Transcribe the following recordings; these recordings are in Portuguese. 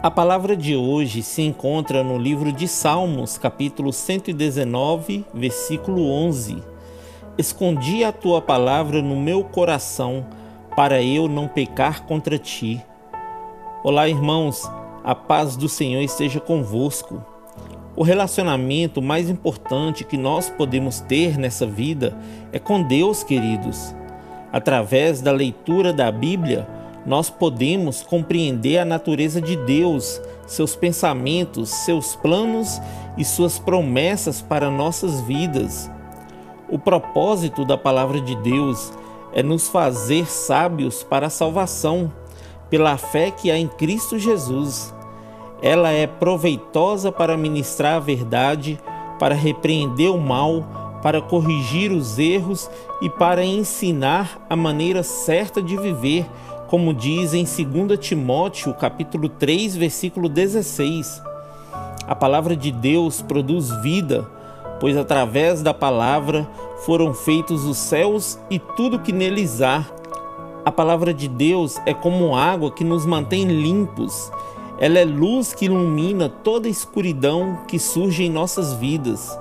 A palavra de hoje se encontra no livro de Salmos, capítulo 119, versículo 11. Escondi a tua palavra no meu coração, para eu não pecar contra ti. Olá, irmãos, a paz do Senhor esteja convosco. O relacionamento mais importante que nós podemos ter nessa vida é com Deus, queridos. Através da leitura da Bíblia, nós podemos compreender a natureza de Deus, seus pensamentos, seus planos e suas promessas para nossas vidas. O propósito da palavra de Deus é nos fazer sábios para a salvação, pela fé que há em Cristo Jesus. Ela é proveitosa para ministrar a verdade, para repreender o mal, para corrigir os erros e para ensinar a maneira certa de viver como diz em 2 Timóteo, capítulo 3, versículo 16. A palavra de Deus produz vida, pois através da palavra foram feitos os céus e tudo que neles há. A palavra de Deus é como água que nos mantém limpos. Ela é luz que ilumina toda escuridão que surge em nossas vidas.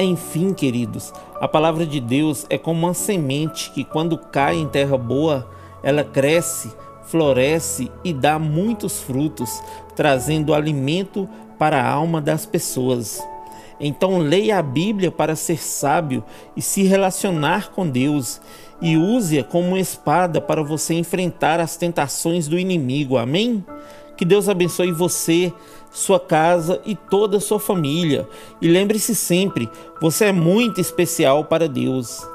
Enfim, queridos, a palavra de Deus é como uma semente que, quando cai em terra boa, ela cresce, floresce e dá muitos frutos, trazendo alimento para a alma das pessoas. Então leia a Bíblia para ser sábio e se relacionar com Deus, e use-a como espada para você enfrentar as tentações do inimigo. Amém? Que Deus abençoe você, sua casa e toda a sua família. E lembre-se sempre, você é muito especial para Deus.